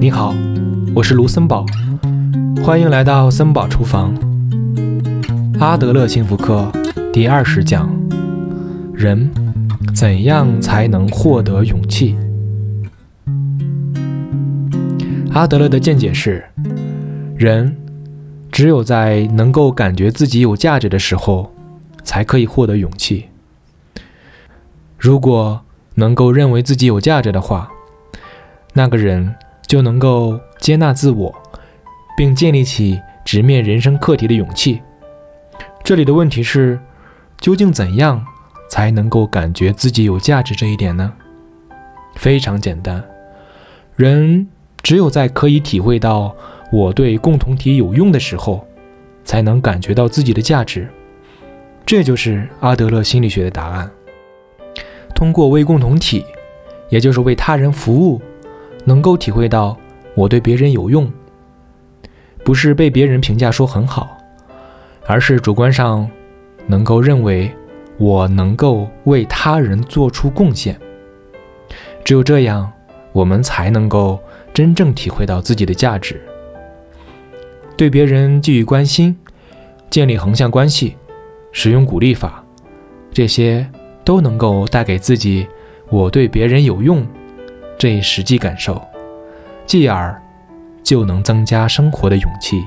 你好，我是卢森堡，欢迎来到森堡厨房。阿德勒幸福课第二十讲：人怎样才能获得勇气？阿德勒的见解是：人只有在能够感觉自己有价值的时候，才可以获得勇气。如果能够认为自己有价值的话，那个人。就能够接纳自我，并建立起直面人生课题的勇气。这里的问题是，究竟怎样才能够感觉自己有价值这一点呢？非常简单，人只有在可以体会到我对共同体有用的时候，才能感觉到自己的价值。这就是阿德勒心理学的答案。通过为共同体，也就是为他人服务。能够体会到我对别人有用，不是被别人评价说很好，而是主观上能够认为我能够为他人做出贡献。只有这样，我们才能够真正体会到自己的价值。对别人给予关心，建立横向关系，使用鼓励法，这些都能够带给自己我对别人有用。这一实际感受，继而就能增加生活的勇气。